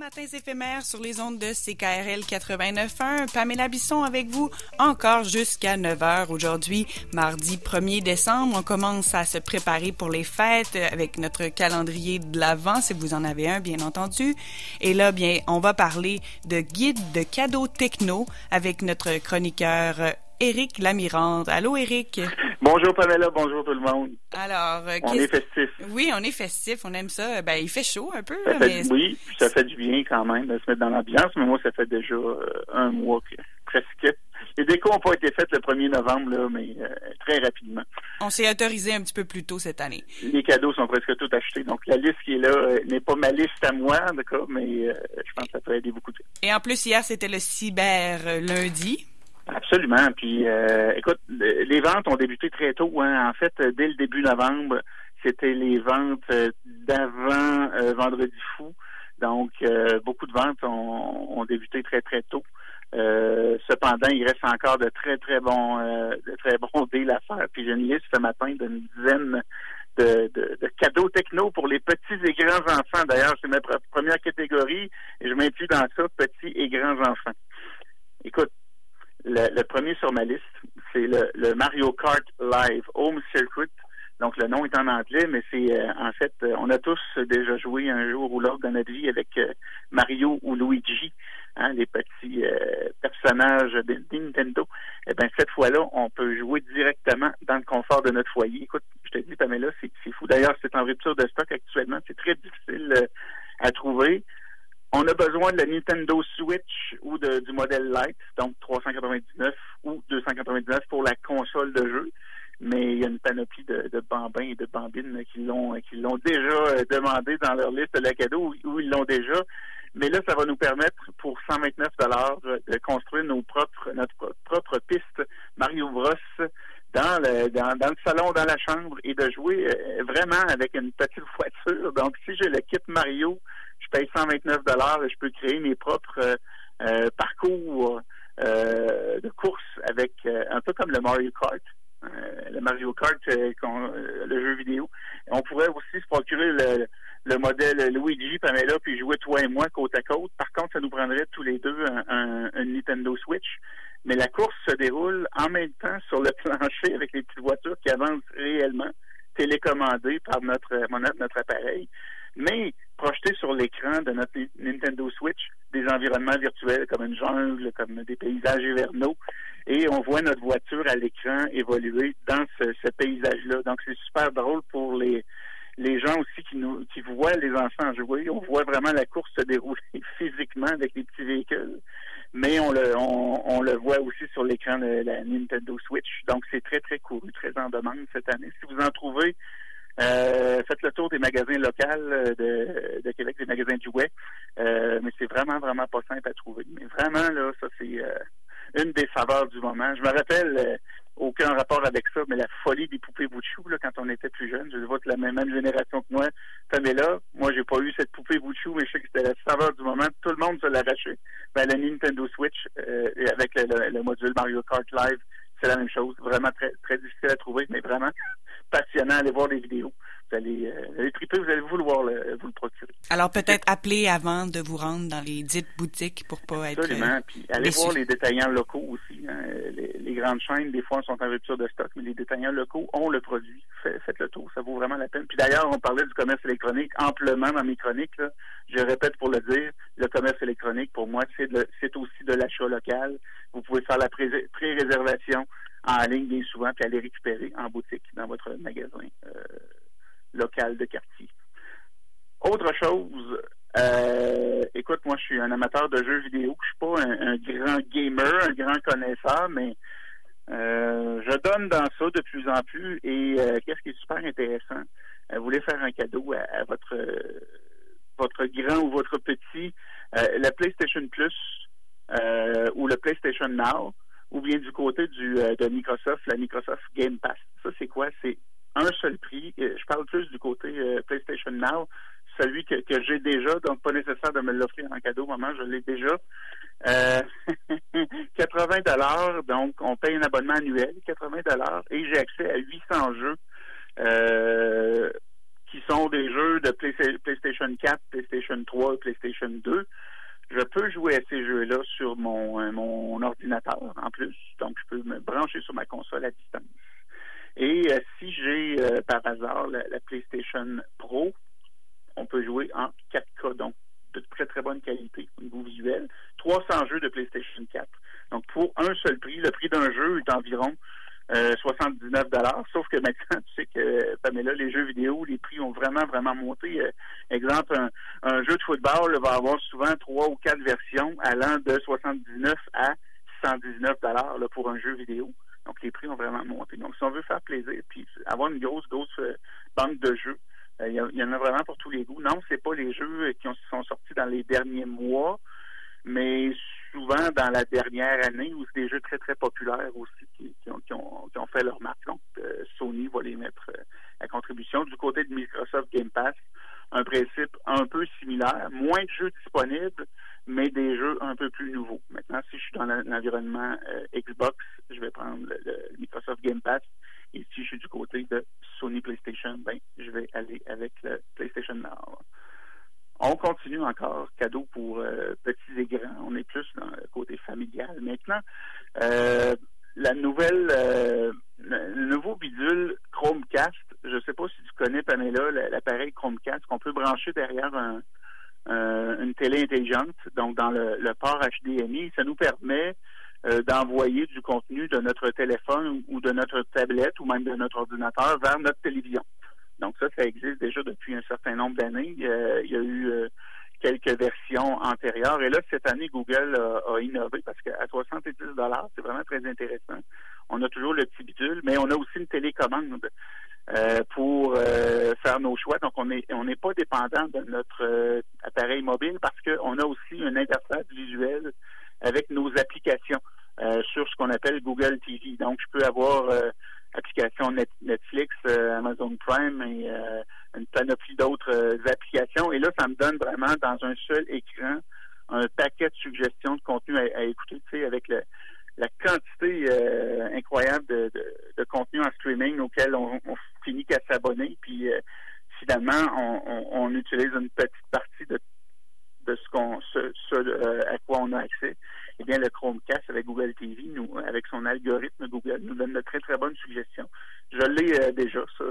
matins éphémères sur les ondes de CKRL 89.1. Pamela Bisson avec vous encore jusqu'à 9h aujourd'hui, mardi 1er décembre. On commence à se préparer pour les fêtes avec notre calendrier de l'Avent, si vous en avez un, bien entendu. Et là, bien, on va parler de guide de cadeaux techno avec notre chroniqueur Éric Lamirande. Allô, Éric? Bonjour, Pamela. Bonjour, tout le monde. Alors, euh, on est festif. Oui, on est festif. On aime ça. Ben, il fait chaud un peu. Oui, ça fait du bien quand même de se mettre dans l'ambiance. Mais moi, ça fait déjà euh, un mois que presque. Les décos n'ont pas été faites le 1er novembre, là, mais euh, très rapidement. On s'est autorisé un petit peu plus tôt cette année. Les cadeaux sont presque tous achetés. Donc, la liste qui est là n'est pas ma liste à moi, d'accord, mais je pense que ça peut aider beaucoup de. Et en plus, hier, c'était le cyber lundi. Absolument. Puis, euh, écoute, les ventes ont débuté très tôt. Hein. En fait, dès le début novembre, c'était les ventes euh, d'avant euh, Vendredi fou. Donc, beaucoup de ventes ont, débuté très, très tôt. cependant, il reste encore de très, très bons, de très bons deals à faire. Puis j'ai une liste ce matin d'une dizaine de, de, cadeaux techno pour les petits et grands enfants. D'ailleurs, c'est ma première catégorie et je m'inclus dans ça, petits et grands enfants. Écoute, le, premier sur ma liste, c'est le, Mario Kart Live Home Circuit. Donc le nom est en anglais, mais c'est euh, en fait, euh, on a tous déjà joué un jour ou l'autre dans notre vie avec euh, Mario ou Luigi, hein, les petits personnages de Nintendo. Eh bien, cette fois-là, on peut jouer directement dans le confort de notre foyer. Écoute, je te dis, Pamela, c'est fou. D'ailleurs, c'est en rupture de stock actuellement. C'est très difficile à trouver. On a besoin de la Nintendo Switch ou du modèle Lite, donc 399 ou 299 pour la console de jeu. Mais il y a une panoplie de, bambins et de bambines qui l'ont qui l'ont déjà euh, demandé dans leur liste de la cadeau ou ils l'ont déjà. Mais là, ça va nous permettre pour 129 dollars de construire nos propres notre propre piste Mario Bros dans le dans, le salon, dans la chambre et de jouer euh, vraiment avec une petite voiture. Donc, si j'ai le kit Mario paye 129 dollars et je peux créer mes propres euh, euh, parcours euh, de course avec un peu comme le Mario Kart. le Mario Kart, le jeu vidéo. On pourrait aussi se procurer le, modèle Luigi, Pamela, puis jouer toi et moi côte à côte. Par contre, ça nous prendrait tous les deux un, Nintendo Switch. Mais la course se déroule en même temps sur le plancher avec les petites voitures qui avancent réellement, télécommandées par notre, notre appareil mais projeter sur l'écran de notre Nintendo Switch des environnements virtuels comme une jungle, comme des paysages hivernaux, et on voit notre voiture à l'écran évoluer dans ce, paysage-là. Donc c'est super drôle pour les les gens aussi qui nous qui voient les enfants jouer. On voit vraiment la course se dérouler physiquement avec les petits véhicules, mais on le on, le voit aussi sur l'écran de la Nintendo Switch. Donc c'est très très couru, très en demande cette année. Si vous en trouvez euh, faites le tour des magasins locaux euh, de, Québec, des magasins de jouets. Euh, mais c'est vraiment, vraiment pas simple à trouver. Mais vraiment, là, ça, c'est une des saveurs du moment. Je me rappelle, aucun rapport avec ça, mais la folie des poupées Bouchou, là, quand on était plus jeune. Je vois que la même, génération que moi, là. Moi, j'ai pas eu cette poupée Bouchou, mais je sais que c'était la saveur du moment. Tout le monde se l'arrachait. Ben, la Nintendo Switch, avec le, module Mario Kart Live, c'est la même chose. Vraiment très, très difficile à trouver, mais vraiment passionnant. Allez voir les vidéos. Vous allez, euh, triper, vous allez vouloir le, vous le procurer. Alors peut-être appeler avant de vous rendre dans les dites boutiques pour pas être Absolument. Euh, Puis allez voir les détaillants locaux aussi. Hein. Les, grandes chaînes, des fois, sont en rupture de stock, mais les détaillants locaux ont le produit. faites le tour, ça vaut vraiment la peine. Puis d'ailleurs, on parlait du commerce électronique amplement dans mes chroniques. Je répète pour le dire, le commerce électronique, pour moi, c'est aussi de l'achat local. Vous pouvez faire la pré-réservation en ligne bien souvent, puis aller récupérer en boutique dans votre magasin euh, local de quartier. Autre chose, euh, écoute, moi je suis un amateur de jeux vidéo, je suis pas un, grand gamer, un grand connaisseur, mais euh, je donne dans ça de plus en plus. Et qu'est-ce qui est super intéressant, vous voulez faire un cadeau à, votre votre grand ou votre petit, la PlayStation Plus ou le PlayStation Now, ou bien du côté du, euh, de Microsoft, la Microsoft Game Pass. Ça, c'est quoi? C'est un seul prix. Euh, je parle plus du côté euh, PlayStation Now, celui que, que j'ai déjà, donc pas nécessaire de me l'offrir en cadeau, maman, je l'ai déjà. 80 dollars, donc on paye un abonnement annuel, 80 dollars, et j'ai accès à 800 jeux qui sont des jeux de PlayStation 4, PlayStation 3, PlayStation 2, je peux jouer à ces jeux-là sur mon, euh, mon ordinateur en plus. Donc, je peux me brancher sur ma console à distance. Et euh, si j'ai euh, par hasard la, PlayStation Pro, on peut jouer en 4K, donc de très très bonne qualité au niveau visuel. 300 jeux de PlayStation 4. Donc pour un seul prix, le prix d'un jeu est environ 79 dollars. Sauf que maintenant, tu sais que Pamela, les jeux vidéo, les prix ont vraiment vraiment monté. exemple, un, jeu de football va avoir souvent trois ou quatre versions allant de 79 à 119 dollars pour un jeu vidéo. Donc, les prix ont vraiment monté. Donc, si on veut faire plaisir, puis avoir une grosse, grosse euh, banque de jeux, euh, il y, en a vraiment pour tous les goûts. Non, c'est pas les jeux qui sont sortis dans les derniers mois, mais souvent dans la dernière année où c'est des jeux très, très populaires aussi qui, ont, fait leur marque. Donc, euh, Sony va les mettre à contribution. Du côté de Microsoft Game Pass, un principe un peu similaire. Moins de jeux disponibles, mais des jeux un peu plus nouveaux. Maintenant, si je suis dans l'environnement euh, Xbox, je vais prendre le, Microsoft Game Pass. Et si je suis du côté de Sony PlayStation, ben, je vais aller avec le PlayStation Now. On continue encore, cadeau pour euh, petits et grands. On est plus dans le côté familial maintenant. Euh, la nouvelle, le nouveau bidule Chromecast, je ne sais pas si tu connais, Pamela, l'appareil Chromecast qu'on peut brancher derrière euh, une télé intelligente, donc dans le, port HDMI. Ça nous permet euh, d'envoyer du contenu de notre téléphone ou de notre tablette ou même de notre ordinateur vers notre télévision. Donc ça, ça existe déjà depuis un certain nombre d'années. il y a eu euh, quelques versions antérieures. Et là, cette année, Google a, innové parce qu'à 70 dollars, c'est vraiment très intéressant. On a toujours le petit bidule, mais on a aussi une télécommande. Euh, pour euh, faire nos choix. Donc, on n'est on n'est pas dépendant de notre euh, appareil mobile parce qu'on a aussi une interface visuelle avec nos applications sur ce qu'on appelle Google TV. Donc, je peux avoir application Netflix, Amazon Prime et une panoplie d'autres applications. Et là, ça me donne vraiment dans un seul écran un paquet de suggestions de contenu à, écouter, tu sais, avec le, la quantité euh, incroyable de, de, contenu en streaming auquel on, finit qu'à s'abonner. Puis euh, finalement, on, utilise une petite partie de, de ce qu'on ce, euh, à quoi on a accès. Eh bien, le Chromecast avec Google TV, nous, avec son algorithme suggestions. Je l'ai déjà, ça,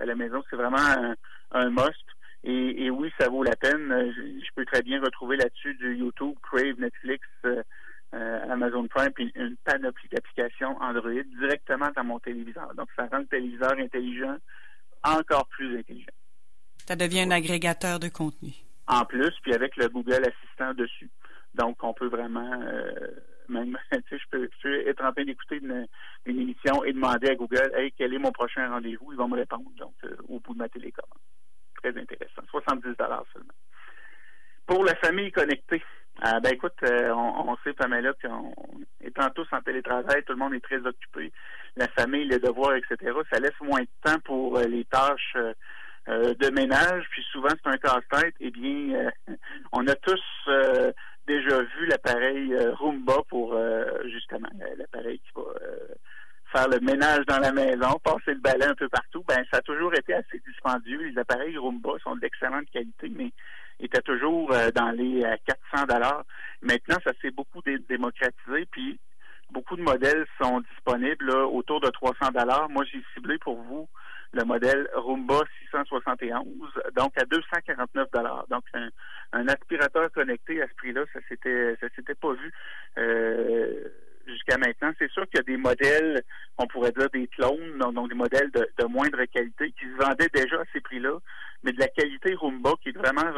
à la maison. C'est vraiment un, un must. Et, et, oui, ça vaut la peine. Je, peux très bien retrouver là-dessus du YouTube, Crave, Netflix, euh, Amazon Prime, puis une panoplie d'applications Android directement dans mon téléviseur. Donc, ça rend le téléviseur intelligent encore plus intelligent. Ça devient un agrégateur de contenu. En plus, puis avec le Google Assistant dessus. Donc, on peut vraiment, euh, même, tu sais, je peux, être en train d'écouter une, émission et demander à Google, hey, quel est mon prochain rendez-vous? Ils vont me répondre, donc, euh, au bout de ma télécommande. Très intéressant. 70 seulement. Pour la famille connectée, ah, ben écoute, euh, on, sait, Pamela, qu'en étant tous en télétravail, tout le monde est très occupé. La famille, les devoirs, etc. Ça laisse moins de temps pour euh, les tâches de ménage, puis souvent c'est un casse-tête. Eh bien, on a tous déjà vu l'appareil Roomba pour justement l'appareil qui va faire le ménage dans la maison, passer le balai un peu partout. Ben, ça a toujours été assez dispendieux. Les appareils Roomba sont d'excellente qualité, mais était toujours euh, dans les 400 euh, dollars. Maintenant, ça s'est beaucoup démocratisé, puis beaucoup de modèles sont disponibles autour de 300 dollars. Moi, j'ai ciblé pour vous le modèle Roomba 671, donc à 249 dollars. Donc un, aspirateur connecté à ce prix-là, ça s'était ça s'était pas vu. Euh, jusqu'à maintenant. C'est sûr qu'il y a des modèles, on pourrait dire des clones, donc, des modèles de, moindre qualité qui se vendaient déjà à ces prix-là, mais de la qualité Roomba qui est vraiment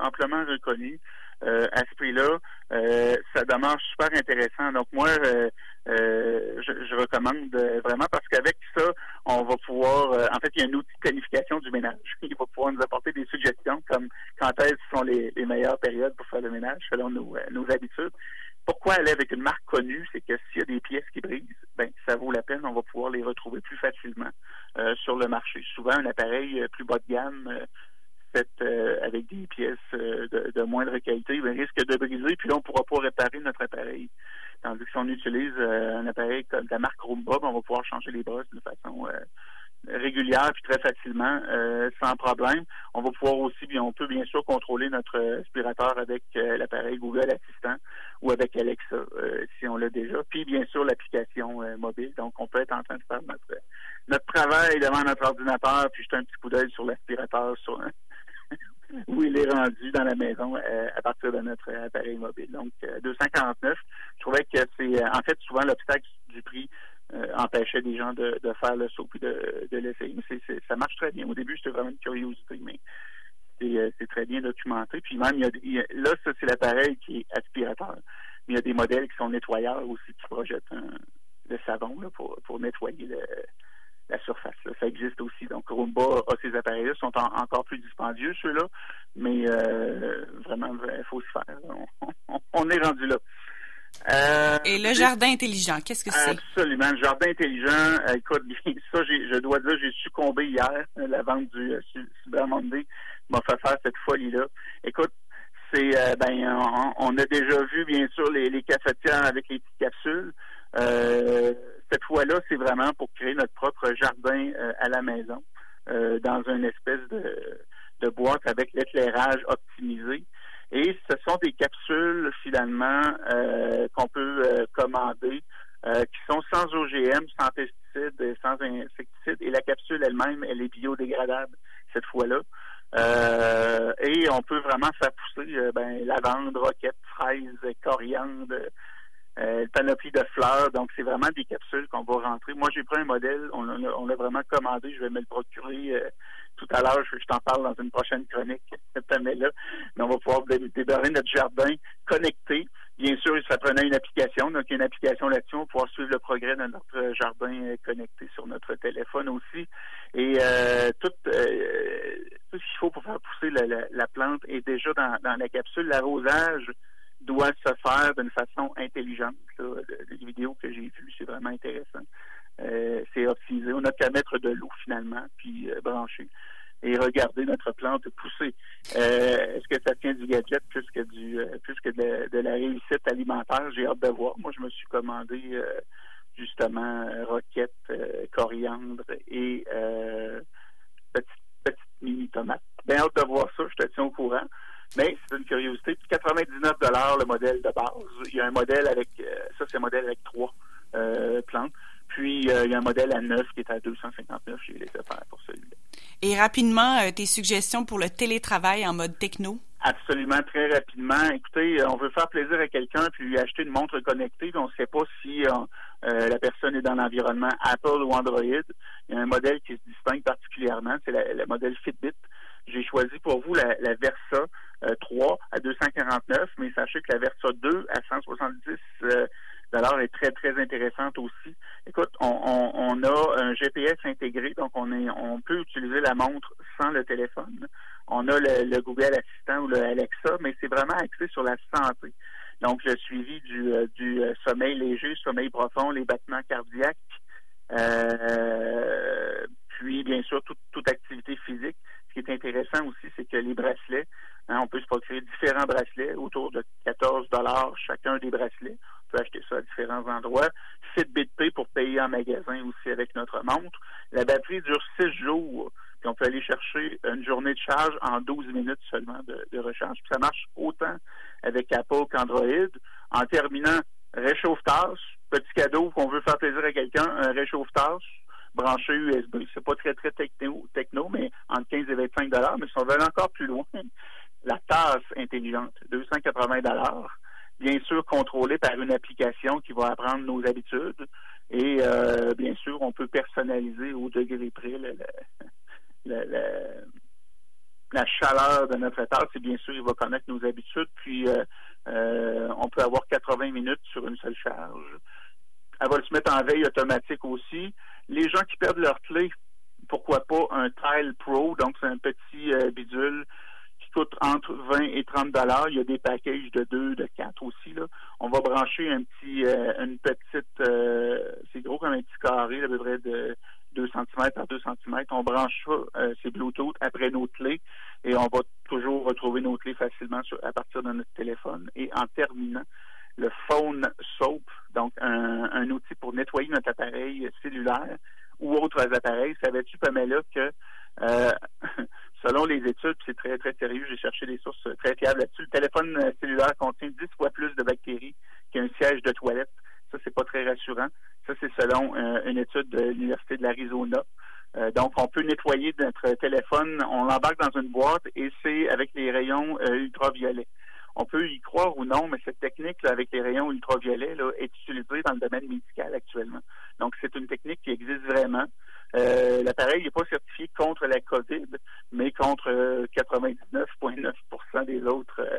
amplement reconnue. Euh, à ce prix-là, euh, ça demeure super intéressant. Donc moi, euh, je, recommande vraiment parce qu'avec ça, on va pouvoir, en fait, il y a un outil de qualification du ménage. Il va pouvoir nous apporter des suggestions quand elles sont les, meilleures périodes pour faire le ménage selon nos habitudes. Pourquoi aller avec une marque connue? C'est que s'il y a des pièces qui brisent, ben ça vaut la peine, on va pouvoir les retrouver plus facilement euh, sur le marché. Souvent, un appareil euh, plus bas de gamme euh, fait avec des pièces de, moindre qualité ben, risque de briser, puis là, on ne pourra pas réparer notre appareil. Tandis que si on utilise un appareil comme la marque Roomba, ben, on va pouvoir changer les brosses de façon régulière puis très facilement, euh, sans problème. On va pouvoir aussi, bien, on peut bien sûr contrôler notre aspirateur avec euh, l'appareil Google Assistant ou avec Alexa si on l'a déjà. Puis bien sûr l'application mobile. Donc on peut être en train de faire notre notre travail devant notre ordinateur puis jeter un petit coup d'œil sur l'aspirateur sur où il est rendu dans la maison à partir de notre appareil mobile. Donc 249. Je trouvais que c'est en fait souvent l'obstacle du prix euh, empêchait des gens de, faire le saut puis de, l'essayer. ça marche très bien. Au début, c'était vraiment une curiosité, mais c'est, euh, très bien documenté. Puis même, là, ça, c'est l'appareil qui est aspirateur. Mais il y a des modèles qui sont nettoyeurs aussi, qui projettent le savon pour, nettoyer la surface. Ça existe aussi. Donc, Roomba a ces appareils-là, sont encore plus dispendieux, ceux-là, mais euh, vraiment, il faut se faire. on est rendu là. Euh, Et le jardin intelligent, qu'est-ce que c'est? Absolument. Le jardin intelligent, euh, écoute, ça, je dois dire, j'ai succombé hier. La vente du euh, Cyber Monday m'a fait faire cette folie-là. Écoute, c'est, ben, on, a déjà vu, bien sûr, les, les cafetières avec les petites capsules. cette fois-là, c'est vraiment pour créer notre propre jardin à la maison, dans une espèce de, de boîte avec l'éclairage optimisé. Et ce sont des capsules finalement euh, qu'on peut euh, commander euh, qui sont sans OGM, sans pesticides, et sans insecticides. Et la capsule elle-même, elle est biodégradable cette fois-là. et on peut vraiment faire pousser ben, lavande, roquette, fraise, coriandre, panoplie de fleurs. Donc, c'est vraiment des capsules qu'on va rentrer. Moi, j'ai pris un modèle, on l'a vraiment commandé, je vais me le procurer tout à l'heure, je, t'en parle dans une prochaine chronique, cette année-là, mais on va pouvoir débarrer notre jardin connecté. Bien sûr, ça prenait une application, donc il y a une application là-dessus, on va pouvoir suivre le progrès de notre jardin connecté sur notre téléphone aussi. Et euh, tout, euh, tout ce qu'il faut pour faire pousser la, plante est déjà dans, la capsule. L'arrosage doit se faire d'une façon intelligente. Les vidéos que j'ai vues, c'est vraiment intéressant. Euh, c'est optimisé. On n'a qu'à mettre de l'eau finalement, puis euh, brancher et regarder notre plante pousser. Euh, est-ce que ça tient du gadget plus que du plus que de, la réussite alimentaire? J'ai hâte de voir. Moi, je me suis commandé justement roquette, coriandre et petite, mini tomate. Bien hâte de voir ça, je te tiens au courant. Mais c'est une curiosité. 99 le modèle de base. Il y a un modèle avec ça, c'est un modèle avec trois plantes. Puis, euh, il y a un modèle à 9 qui est à 259 chez les faire pour celui-là. Et rapidement, euh, tes suggestions pour le télétravail en mode techno? Absolument, très rapidement. Écoutez, euh, on veut faire plaisir à quelqu'un puis lui acheter une montre connectée. On ne sait pas si la personne est dans l'environnement Apple ou Android. Il y a un modèle qui se distingue particulièrement, c'est le modèle Fitbit. J'ai choisi pour vous la, Versa 3 à 249, mais sachez que la Versa 2 à 170 l'heure est très, très intéressante aussi. Écoute, on, a un GPS intégré, donc on est on peut utiliser la montre sans le téléphone. On a le, Google Assistant ou le Alexa, mais c'est vraiment axé sur la santé. Donc, le suivi du, euh, du euh, sommeil léger, sommeil profond, les battements cardiaques, euh, puis bien sûr toute, toute activité physique. Ce qui est intéressant aussi, c'est que les bracelets, hein, on peut se procurer différents bracelets autour de 14 dollars chacun des bracelets peut acheter différents endroits. Fitbit Pay pour payer en magasin aussi avec notre montre. La batterie dure six jours. Puis on peut aller chercher une journée de charge en 12 minutes seulement de, recharge. ça marche autant avec Apple qu'Android. En terminant, réchauffe-tasse, petit cadeau qu'on veut faire plaisir à quelqu'un, un réchauffe-tasse branché USB. C'est pas très, très techno, techno, mais entre 15 et 25 dollars. Mais si on veut aller encore plus loin, la tasse intelligente, 280 dollars bien sûr contrôlé par une application qui va apprendre nos habitudes. Et euh, bien sûr, on peut personnaliser au degré près la chaleur de notre tasse. Et bien sûr, il va connaître nos habitudes. Puis, euh, euh, on peut avoir 80 minutes sur une seule charge. Elle va se mettre en veille automatique aussi. Les gens qui perdent leur clé, pourquoi pas un Tile Pro, donc c'est un petit bidule coûte entre 20 et 30 dollars. Il y a des packages de 2, de 4 aussi. Là. On va brancher un petit, euh, une petite, euh, c'est gros comme un petit carré, à peu près de 2 cm par 2 cm. On branche ça, euh, c'est Bluetooth, après nos clés et on va toujours retrouver nos clés facilement sur, à partir de notre téléphone. Et en terminant, le Phone Soap, donc un, un outil pour nettoyer notre appareil cellulaire ou autres appareils. Savais-tu, Pamela, que euh, selon les études, c'est très, très sérieux, j'ai cherché des sources très fiables là-dessus, le téléphone cellulaire contient 10 fois plus de bactéries qu'un siège de toilette. Ça, c'est pas très rassurant. Ça, c'est selon euh, une étude de l'Université de l'Arizona. Euh, donc, on peut nettoyer notre téléphone, on l'embarque dans une boîte et c'est avec les rayons ultraviolets. On peut y croire ou non, mais cette technique là, avec les rayons ultraviolets là, est utilisée dans le domaine médical actuellement. Donc, c'est une technique qui existe vraiment. Euh, L'appareil n'est pas certifié contre la COVID, mais contre 99,9% euh, des autres euh,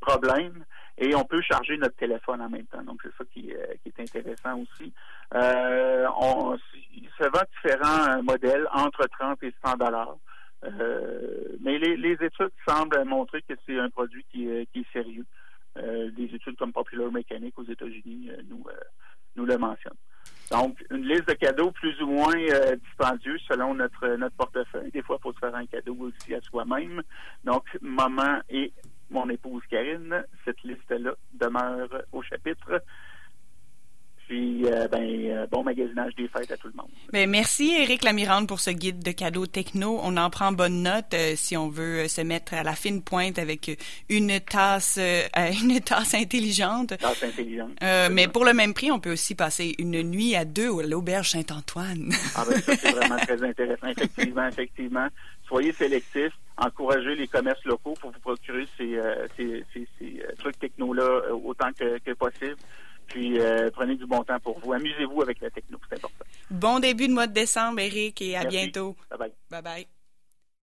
problèmes. Et on peut charger notre téléphone en même temps. Donc, c'est ça qui, est intéressant aussi. on, il se vend différents modèles entre 30 et 100 dollars. Mais les, études semblent montrer que c'est un produit qui, est sérieux. Des études comme Popular Mechanic aux États-Unis nous, nous le mentionnent. Donc, une liste de cadeaux plus ou moins euh, dispendieux selon notre, notre portefeuille. Des fois, il faut se faire un cadeau aussi à soi-même. Donc, maman et mon épouse Karine, cette liste-là demeure au chapitre. Puis, euh, ben, euh, bon magasinage des fêtes à tout le monde. Ben, merci, Éric Lamirande, pour ce guide de cadeaux techno. On en prend bonne note euh, si on veut se mettre à la fine pointe avec une tasse, une tasse intelligente. Tasse intelligente. mais pour le même prix, on peut aussi passer une nuit à deux à l'auberge Saint-Antoine. ah ben, ça, c'est vraiment très intéressant. Effectivement, effectivement. Soyez sélectifs encouragez les commerces locaux pour vous procurer ces, ces, ces, ces trucs techno-là autant que, que possible. Puis euh, prenez du bon temps pour vous. Amusez-vous avec la techno, c'est important. Bon début de mois de décembre, Eric, et à Merci. bientôt. Bye bye. Bye bye.